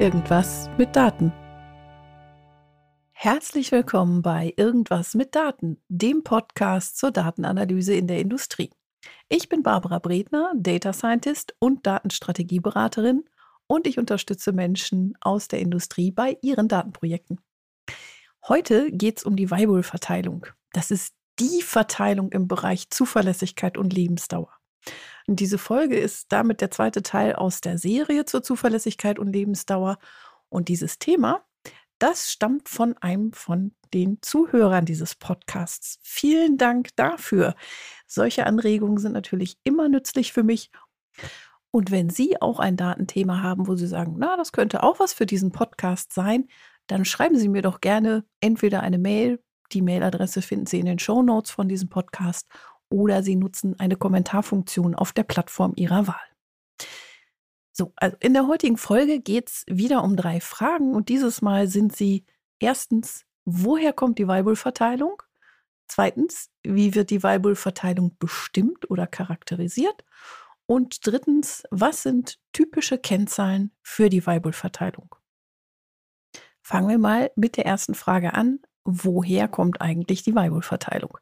Irgendwas mit Daten. Herzlich willkommen bei Irgendwas mit Daten, dem Podcast zur Datenanalyse in der Industrie. Ich bin Barbara Bredner, Data Scientist und Datenstrategieberaterin und ich unterstütze Menschen aus der Industrie bei ihren Datenprojekten. Heute geht es um die Weibull-Verteilung. Das ist die Verteilung im Bereich Zuverlässigkeit und Lebensdauer. Und diese Folge ist damit der zweite Teil aus der Serie zur Zuverlässigkeit und Lebensdauer. Und dieses Thema, das stammt von einem von den Zuhörern dieses Podcasts. Vielen Dank dafür. Solche Anregungen sind natürlich immer nützlich für mich. Und wenn Sie auch ein Datenthema haben, wo Sie sagen, na, das könnte auch was für diesen Podcast sein, dann schreiben Sie mir doch gerne entweder eine Mail, die Mailadresse finden Sie in den Show Notes von diesem Podcast, oder Sie nutzen eine Kommentarfunktion auf der Plattform Ihrer Wahl. So, also in der heutigen Folge geht es wieder um drei Fragen und dieses Mal sind sie erstens, woher kommt die Weibull-Verteilung? Zweitens, wie wird die Weibull-Verteilung bestimmt oder charakterisiert? Und drittens, was sind typische Kennzahlen für die Weibull-Verteilung? Fangen wir mal mit der ersten Frage an. Woher kommt eigentlich die Weibull-Verteilung?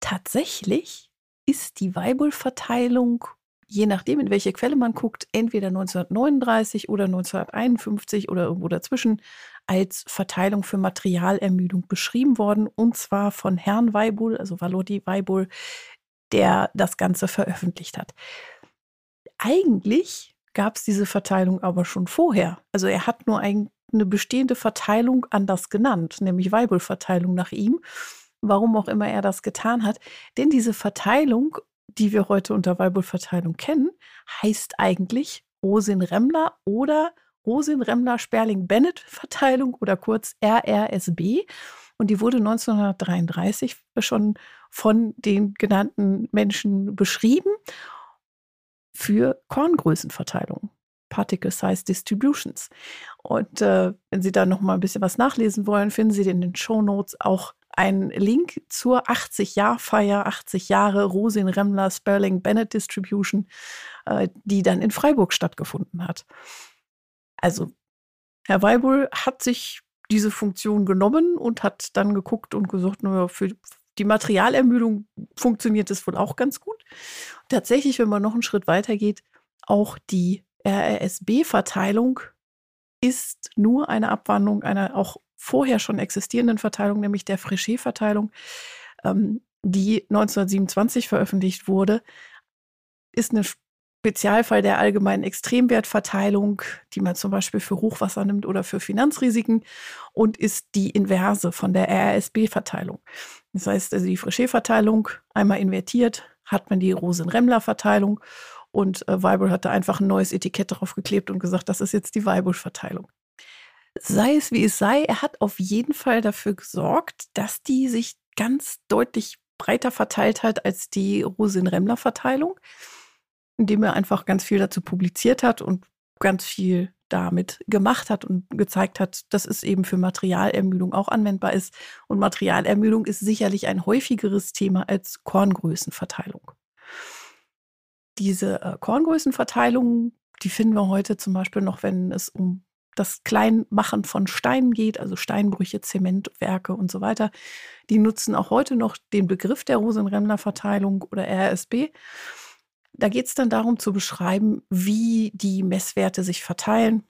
Tatsächlich ist die Weibull-Verteilung, je nachdem, in welche Quelle man guckt, entweder 1939 oder 1951 oder irgendwo dazwischen, als Verteilung für Materialermüdung beschrieben worden. Und zwar von Herrn Weibull, also Valodi Weibull, der das Ganze veröffentlicht hat. Eigentlich gab es diese Verteilung aber schon vorher. Also er hat nur ein, eine bestehende Verteilung anders genannt, nämlich Weibull-Verteilung nach ihm. Warum auch immer er das getan hat. Denn diese Verteilung, die wir heute unter Weibull-Verteilung kennen, heißt eigentlich Rosin-Remmler oder Rosin-Remmler-Sperling-Bennett-Verteilung oder kurz RRSB. Und die wurde 1933 schon von den genannten Menschen beschrieben für Korngrößenverteilung. Particle Size Distributions. Und äh, wenn Sie da noch mal ein bisschen was nachlesen wollen, finden Sie in den Show Notes auch einen Link zur 80-Jahr-Feier, 80 Jahre Rosin Remmler Sperling Bennett Distribution, äh, die dann in Freiburg stattgefunden hat. Also Herr Weibull hat sich diese Funktion genommen und hat dann geguckt und gesagt, naja, für die Materialermüdung funktioniert es wohl auch ganz gut. Tatsächlich, wenn man noch einen Schritt weiter geht, auch die RRSB-Verteilung ist nur eine Abwandlung einer auch vorher schon existierenden Verteilung, nämlich der Frichet-Verteilung, ähm, die 1927 veröffentlicht wurde, ist eine Spezialfall der allgemeinen Extremwertverteilung, die man zum Beispiel für Hochwasser nimmt oder für Finanzrisiken und ist die Inverse von der RSB-Verteilung. Das heißt, also die Frichet-Verteilung einmal invertiert, hat man die Rosen-Remmler-Verteilung und äh, Weibull hatte einfach ein neues Etikett drauf geklebt und gesagt, das ist jetzt die Weibull-Verteilung. Sei es wie es sei, er hat auf jeden Fall dafür gesorgt, dass die sich ganz deutlich breiter verteilt hat als die Rosin-Remmler-Verteilung, indem er einfach ganz viel dazu publiziert hat und ganz viel damit gemacht hat und gezeigt hat, dass es eben für Materialermüdung auch anwendbar ist. Und Materialermüdung ist sicherlich ein häufigeres Thema als Korngrößenverteilung. Diese äh, Korngrößenverteilung, die finden wir heute zum Beispiel noch, wenn es um das Kleinmachen von Steinen geht, also Steinbrüche, Zementwerke und so weiter. Die nutzen auch heute noch den Begriff der Rosenremmler-Verteilung oder RSB. Da geht es dann darum zu beschreiben, wie die Messwerte sich verteilen.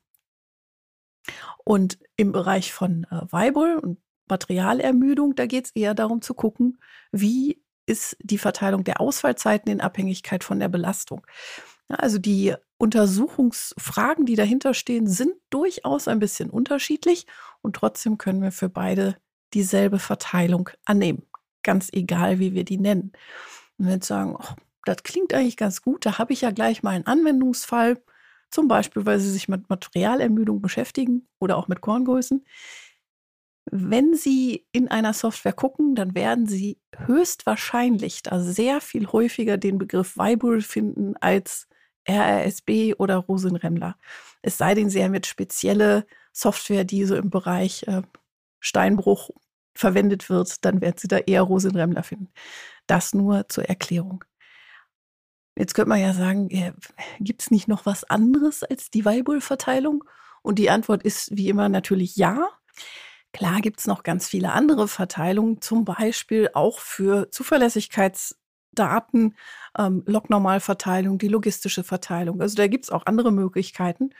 Und im Bereich von äh, Weibull und Materialermüdung, da geht es eher darum zu gucken, wie ist die Verteilung der Ausfallzeiten in Abhängigkeit von der Belastung. Also die Untersuchungsfragen, die dahinter stehen, sind durchaus ein bisschen unterschiedlich und trotzdem können wir für beide dieselbe Verteilung annehmen. Ganz egal, wie wir die nennen. Und wenn wir jetzt sagen, oh, das klingt eigentlich ganz gut, da habe ich ja gleich mal einen Anwendungsfall, zum Beispiel, weil Sie sich mit Materialermüdung beschäftigen oder auch mit Korngrößen, wenn Sie in einer Software gucken, dann werden Sie höchstwahrscheinlich da sehr viel häufiger den Begriff Weibull finden als RRSB oder Rosenremmler. Es sei denn, Sie haben jetzt spezielle Software, die so im Bereich äh, Steinbruch verwendet wird, dann werden Sie da eher Rosenremmler finden. Das nur zur Erklärung. Jetzt könnte man ja sagen, äh, gibt es nicht noch was anderes als die Weibull-Verteilung? Und die Antwort ist wie immer natürlich ja. Klar gibt es noch ganz viele andere Verteilungen, zum Beispiel auch für Zuverlässigkeitsdaten, ähm, Lognormalverteilung, die logistische Verteilung. Also da gibt es auch andere Möglichkeiten.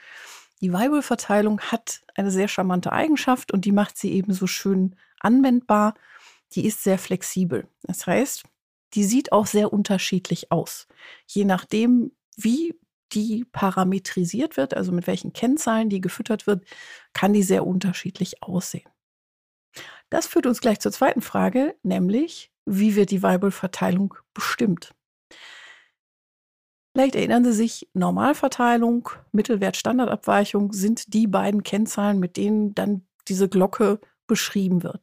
Die Weibull-Verteilung hat eine sehr charmante Eigenschaft und die macht sie eben so schön anwendbar. Die ist sehr flexibel. Das heißt, die sieht auch sehr unterschiedlich aus. Je nachdem, wie die parametrisiert wird, also mit welchen Kennzahlen die gefüttert wird, kann die sehr unterschiedlich aussehen. Das führt uns gleich zur zweiten Frage, nämlich wie wird die Weibull-Verteilung bestimmt? Vielleicht erinnern Sie sich, Normalverteilung, Mittelwert, Standardabweichung sind die beiden Kennzahlen, mit denen dann diese Glocke beschrieben wird.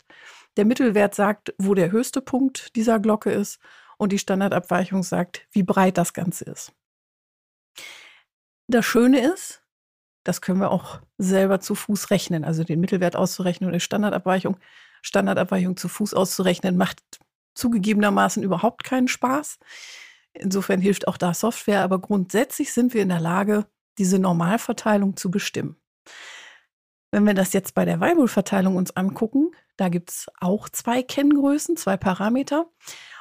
Der Mittelwert sagt, wo der höchste Punkt dieser Glocke ist und die Standardabweichung sagt, wie breit das Ganze ist. Das Schöne ist, das können wir auch selber zu Fuß rechnen, also den Mittelwert auszurechnen oder die Standardabweichung. Standardabweichung zu Fuß auszurechnen macht zugegebenermaßen überhaupt keinen Spaß. Insofern hilft auch da Software, aber grundsätzlich sind wir in der Lage, diese Normalverteilung zu bestimmen. Wenn wir das jetzt bei der Weibull-Verteilung uns angucken, da gibt es auch zwei Kenngrößen, zwei Parameter.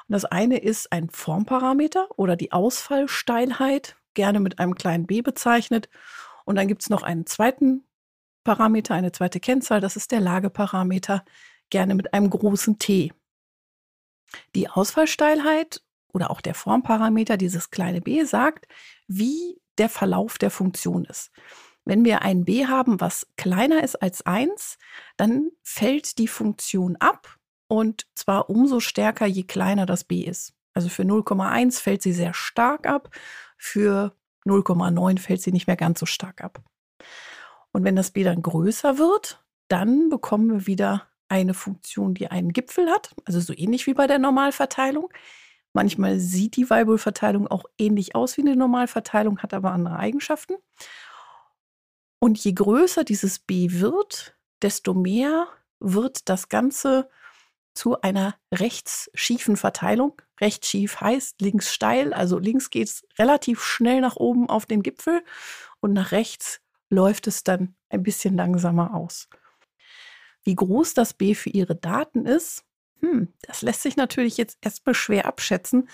Und das eine ist ein Formparameter oder die Ausfallsteilheit, gerne mit einem kleinen b bezeichnet. Und dann gibt es noch einen zweiten Parameter, eine zweite Kennzahl, das ist der Lageparameter, gerne mit einem großen T. Die Ausfallsteilheit oder auch der Formparameter, dieses kleine b, sagt, wie der Verlauf der Funktion ist. Wenn wir ein b haben, was kleiner ist als 1, dann fällt die Funktion ab und zwar umso stärker, je kleiner das b ist. Also für 0,1 fällt sie sehr stark ab, für 0,9 fällt sie nicht mehr ganz so stark ab. Und wenn das b dann größer wird, dann bekommen wir wieder eine Funktion, die einen Gipfel hat, also so ähnlich wie bei der Normalverteilung. Manchmal sieht die Weibull-Verteilung auch ähnlich aus wie eine Normalverteilung, hat aber andere Eigenschaften. Und je größer dieses b wird, desto mehr wird das Ganze zu einer rechtsschiefen Verteilung. Rechtsschief heißt links steil, also links geht es relativ schnell nach oben auf den Gipfel und nach rechts läuft es dann ein bisschen langsamer aus. Wie groß das B für Ihre Daten ist, hm, das lässt sich natürlich jetzt erstmal schwer abschätzen.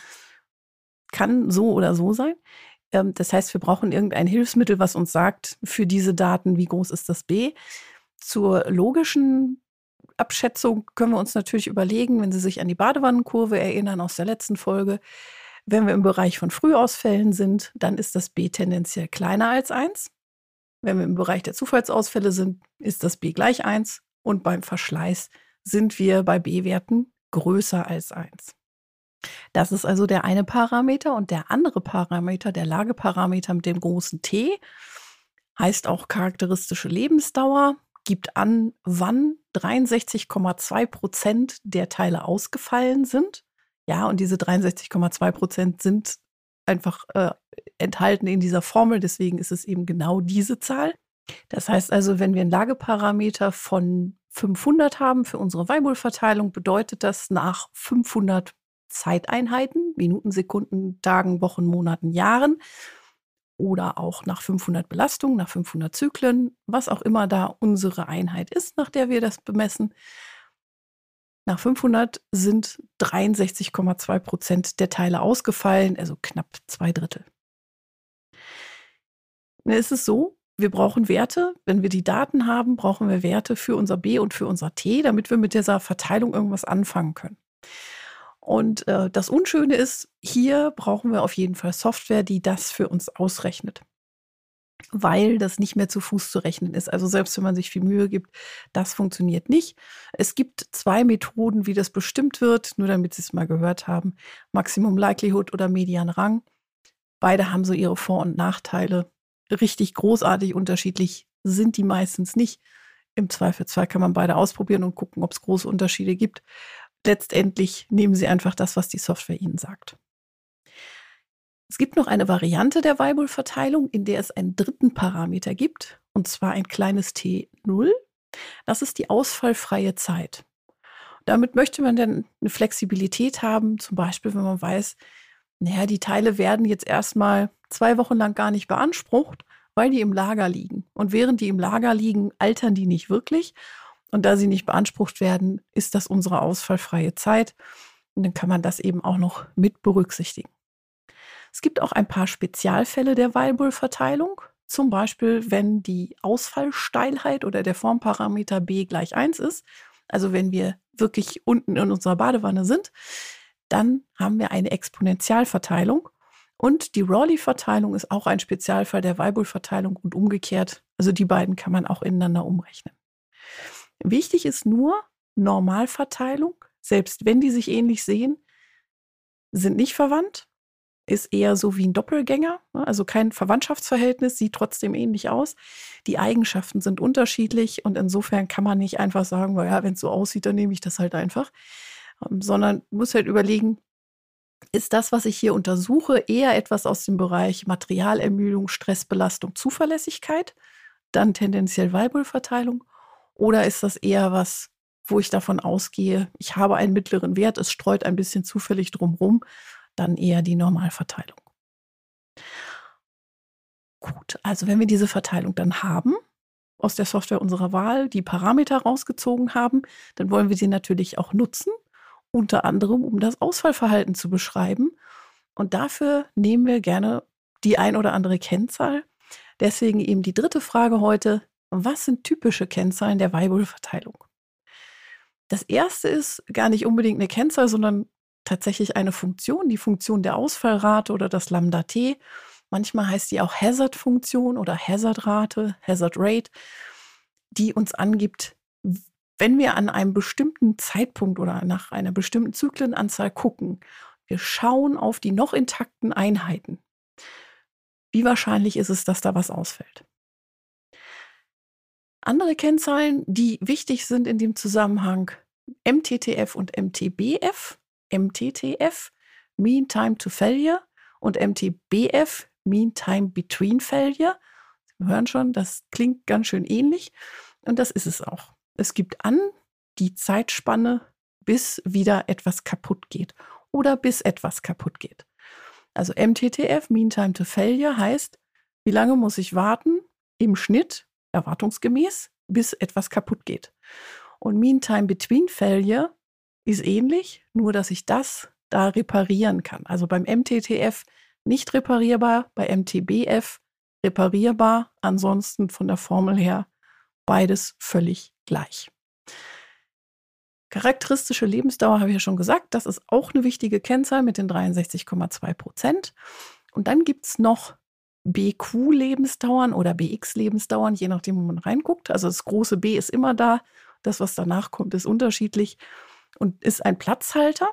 Kann so oder so sein. Ähm, das heißt, wir brauchen irgendein Hilfsmittel, was uns sagt, für diese Daten, wie groß ist das B. Zur logischen Abschätzung können wir uns natürlich überlegen, wenn Sie sich an die Badewannenkurve erinnern aus der letzten Folge. Wenn wir im Bereich von Frühausfällen sind, dann ist das B tendenziell kleiner als 1. Wenn wir im Bereich der Zufallsausfälle sind, ist das B gleich 1 und beim Verschleiß sind wir bei B-Werten größer als 1. Das ist also der eine Parameter und der andere Parameter, der Lageparameter mit dem großen T, heißt auch charakteristische Lebensdauer, gibt an, wann 63,2 Prozent der Teile ausgefallen sind. Ja, und diese 63,2 Prozent sind einfach äh, enthalten in dieser Formel, deswegen ist es eben genau diese Zahl. Das heißt also, wenn wir einen Lageparameter von 500 haben für unsere Weibull-Verteilung, bedeutet das nach 500 Zeiteinheiten, Minuten, Sekunden, Tagen, Wochen, Monaten, Jahren oder auch nach 500 Belastungen, nach 500 Zyklen, was auch immer da unsere Einheit ist, nach der wir das bemessen. Nach 500 sind 63,2 Prozent der Teile ausgefallen, also knapp zwei Drittel. Nun ist es so, wir brauchen Werte. Wenn wir die Daten haben, brauchen wir Werte für unser B und für unser T, damit wir mit dieser Verteilung irgendwas anfangen können. Und äh, das Unschöne ist, hier brauchen wir auf jeden Fall Software, die das für uns ausrechnet. Weil das nicht mehr zu Fuß zu rechnen ist. Also selbst wenn man sich viel Mühe gibt, das funktioniert nicht. Es gibt zwei Methoden, wie das bestimmt wird, nur damit Sie es mal gehört haben. Maximum Likelihood oder Median Rang. Beide haben so ihre Vor- und Nachteile richtig großartig unterschiedlich sind die meistens nicht. Im Zweifelsfall kann man beide ausprobieren und gucken, ob es große Unterschiede gibt. Letztendlich nehmen Sie einfach das, was die Software Ihnen sagt. Es gibt noch eine Variante der Weibull-Verteilung, in der es einen dritten Parameter gibt, und zwar ein kleines T0. Das ist die ausfallfreie Zeit. Damit möchte man dann eine Flexibilität haben, zum Beispiel, wenn man weiß, naja, die Teile werden jetzt erstmal zwei Wochen lang gar nicht beansprucht weil die im Lager liegen. Und während die im Lager liegen, altern die nicht wirklich. Und da sie nicht beansprucht werden, ist das unsere ausfallfreie Zeit. Und dann kann man das eben auch noch mit berücksichtigen. Es gibt auch ein paar Spezialfälle der Weilbull-Verteilung. Zum Beispiel, wenn die Ausfallsteilheit oder der Formparameter b gleich 1 ist. Also wenn wir wirklich unten in unserer Badewanne sind, dann haben wir eine Exponentialverteilung. Und die Rayleigh-Verteilung ist auch ein Spezialfall der Weibull-Verteilung und umgekehrt. Also die beiden kann man auch ineinander umrechnen. Wichtig ist nur Normalverteilung, selbst wenn die sich ähnlich sehen, sind nicht verwandt, ist eher so wie ein Doppelgänger, ne? also kein Verwandtschaftsverhältnis, sieht trotzdem ähnlich aus. Die Eigenschaften sind unterschiedlich und insofern kann man nicht einfach sagen, ja, wenn es so aussieht, dann nehme ich das halt einfach, ähm, sondern muss halt überlegen, ist das, was ich hier untersuche, eher etwas aus dem Bereich Materialermüdung, Stressbelastung, Zuverlässigkeit, dann tendenziell Weibelverteilung? Oder ist das eher was, wo ich davon ausgehe, ich habe einen mittleren Wert, es streut ein bisschen zufällig drumherum, dann eher die Normalverteilung. Gut, also wenn wir diese Verteilung dann haben, aus der Software unserer Wahl die Parameter rausgezogen haben, dann wollen wir sie natürlich auch nutzen unter anderem um das Ausfallverhalten zu beschreiben. Und dafür nehmen wir gerne die ein oder andere Kennzahl. Deswegen eben die dritte Frage heute. Was sind typische Kennzahlen der Weibull-Verteilung? Das erste ist gar nicht unbedingt eine Kennzahl, sondern tatsächlich eine Funktion, die Funktion der Ausfallrate oder das Lambda T. Manchmal heißt die auch Hazard-Funktion oder Hazard-Rate, Hazard Rate, die uns angibt, wenn wir an einem bestimmten Zeitpunkt oder nach einer bestimmten Zyklenanzahl gucken, wir schauen auf die noch intakten Einheiten, wie wahrscheinlich ist es, dass da was ausfällt? Andere Kennzahlen, die wichtig sind in dem Zusammenhang, MTTF und MTBF. MTTF, Mean Time to Failure und MTBF, Mean Time Between Failure. Sie hören schon, das klingt ganz schön ähnlich und das ist es auch. Es gibt an die Zeitspanne, bis wieder etwas kaputt geht oder bis etwas kaputt geht. Also MTTF, Mean Time to Failure, heißt, wie lange muss ich warten im Schnitt, erwartungsgemäß, bis etwas kaputt geht. Und Mean Time Between Failure ist ähnlich, nur dass ich das da reparieren kann. Also beim MTTF nicht reparierbar, bei MTBF reparierbar, ansonsten von der Formel her beides völlig gleich. Charakteristische Lebensdauer habe ich ja schon gesagt, das ist auch eine wichtige Kennzahl mit den 63,2 Prozent. Und dann gibt es noch BQ-Lebensdauern oder BX-Lebensdauern, je nachdem, wo man reinguckt. Also das große B ist immer da, das, was danach kommt, ist unterschiedlich und ist ein Platzhalter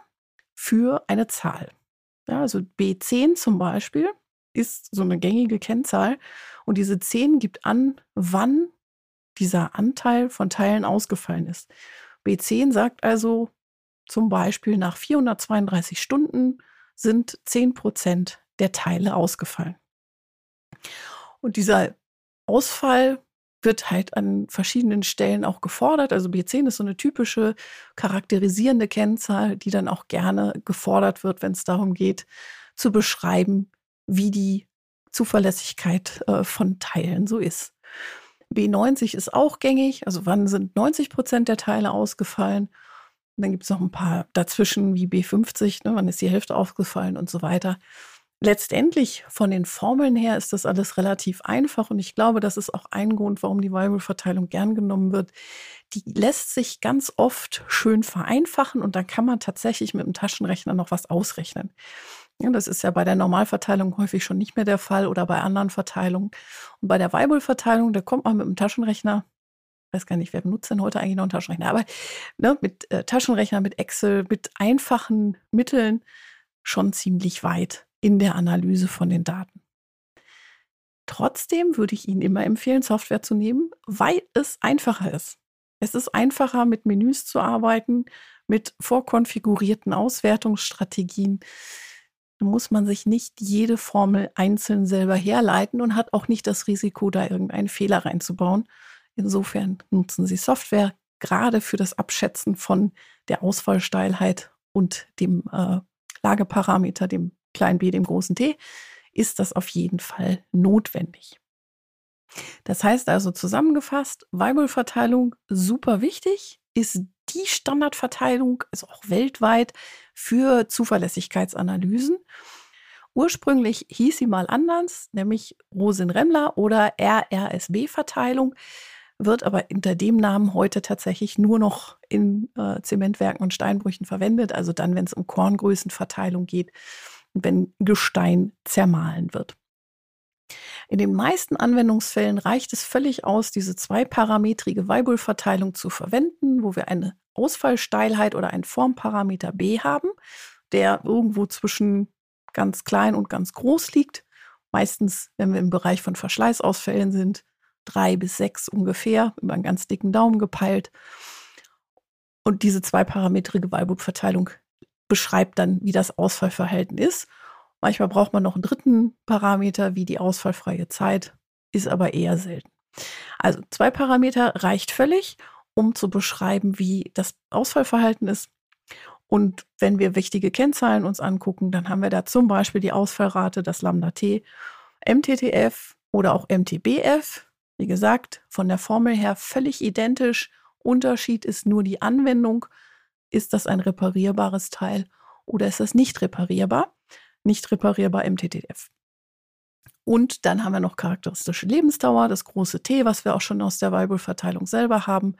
für eine Zahl. Ja, also B10 zum Beispiel ist so eine gängige Kennzahl und diese 10 gibt an, wann dieser Anteil von Teilen ausgefallen ist. B10 sagt also zum Beispiel, nach 432 Stunden sind 10 Prozent der Teile ausgefallen. Und dieser Ausfall wird halt an verschiedenen Stellen auch gefordert. Also B10 ist so eine typische charakterisierende Kennzahl, die dann auch gerne gefordert wird, wenn es darum geht, zu beschreiben, wie die Zuverlässigkeit äh, von Teilen so ist. B90 ist auch gängig. Also wann sind 90 Prozent der Teile ausgefallen? Und dann gibt es noch ein paar dazwischen wie B50, ne, wann ist die Hälfte ausgefallen und so weiter. Letztendlich von den Formeln her ist das alles relativ einfach und ich glaube, das ist auch ein Grund, warum die Variable-Verteilung gern genommen wird. Die lässt sich ganz oft schön vereinfachen und dann kann man tatsächlich mit dem Taschenrechner noch was ausrechnen. Das ist ja bei der Normalverteilung häufig schon nicht mehr der Fall oder bei anderen Verteilungen. Und bei der Weibull-Verteilung, da kommt man mit dem Taschenrechner, ich weiß gar nicht, wer benutzt denn heute eigentlich noch einen Taschenrechner, aber ne, mit äh, Taschenrechner, mit Excel, mit einfachen Mitteln schon ziemlich weit in der Analyse von den Daten. Trotzdem würde ich Ihnen immer empfehlen, Software zu nehmen, weil es einfacher ist. Es ist einfacher, mit Menüs zu arbeiten, mit vorkonfigurierten Auswertungsstrategien. Muss man sich nicht jede Formel einzeln selber herleiten und hat auch nicht das Risiko, da irgendeinen Fehler reinzubauen. Insofern nutzen Sie Software gerade für das Abschätzen von der Ausfallsteilheit und dem äh, Lageparameter, dem kleinen b, dem großen t, ist das auf jeden Fall notwendig. Das heißt also zusammengefasst, Weibullverteilung super wichtig, ist die Standardverteilung, ist auch weltweit für Zuverlässigkeitsanalysen. Ursprünglich hieß sie mal anders, nämlich Rosin-Remmler oder RRSB-Verteilung, wird aber unter dem Namen heute tatsächlich nur noch in äh, Zementwerken und Steinbrüchen verwendet, also dann, wenn es um Korngrößenverteilung geht, wenn Gestein zermahlen wird. In den meisten Anwendungsfällen reicht es völlig aus, diese zweiparametrige Weibullverteilung zu verwenden, wo wir eine Ausfallsteilheit oder einen Formparameter B haben, der irgendwo zwischen ganz klein und ganz groß liegt. Meistens, wenn wir im Bereich von Verschleißausfällen sind, drei bis sechs ungefähr, über einen ganz dicken Daumen gepeilt. Und diese zweiparametrige Weilbutverteilung beschreibt dann, wie das Ausfallverhalten ist. Manchmal braucht man noch einen dritten Parameter, wie die ausfallfreie Zeit, ist aber eher selten. Also zwei Parameter reicht völlig, um zu beschreiben, wie das Ausfallverhalten ist. Und wenn wir wichtige Kennzahlen uns angucken, dann haben wir da zum Beispiel die Ausfallrate, das Lambda T, MTTF oder auch MTBF. Wie gesagt, von der Formel her völlig identisch. Unterschied ist nur die Anwendung. Ist das ein reparierbares Teil oder ist das nicht reparierbar? Nicht reparierbar MTTF. Und dann haben wir noch charakteristische Lebensdauer, das große T, was wir auch schon aus der Weibelverteilung selber haben,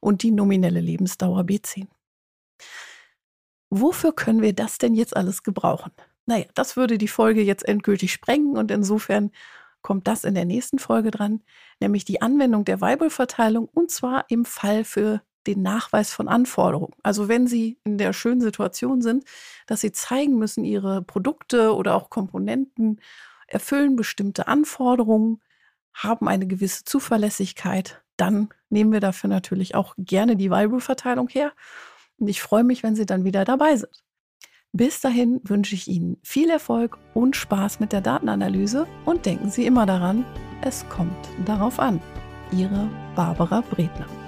und die nominelle Lebensdauer B10. Wofür können wir das denn jetzt alles gebrauchen? Naja, das würde die Folge jetzt endgültig sprengen und insofern kommt das in der nächsten Folge dran, nämlich die Anwendung der Weibelverteilung und zwar im Fall für den Nachweis von Anforderungen. Also wenn Sie in der schönen Situation sind, dass Sie zeigen müssen, Ihre Produkte oder auch Komponenten erfüllen bestimmte Anforderungen, haben eine gewisse Zuverlässigkeit, dann nehmen wir dafür natürlich auch gerne die Weibelverteilung her und ich freue mich, wenn Sie dann wieder dabei sind. Bis dahin wünsche ich Ihnen viel Erfolg und Spaß mit der Datenanalyse und denken Sie immer daran, es kommt darauf an. Ihre Barbara Bredner.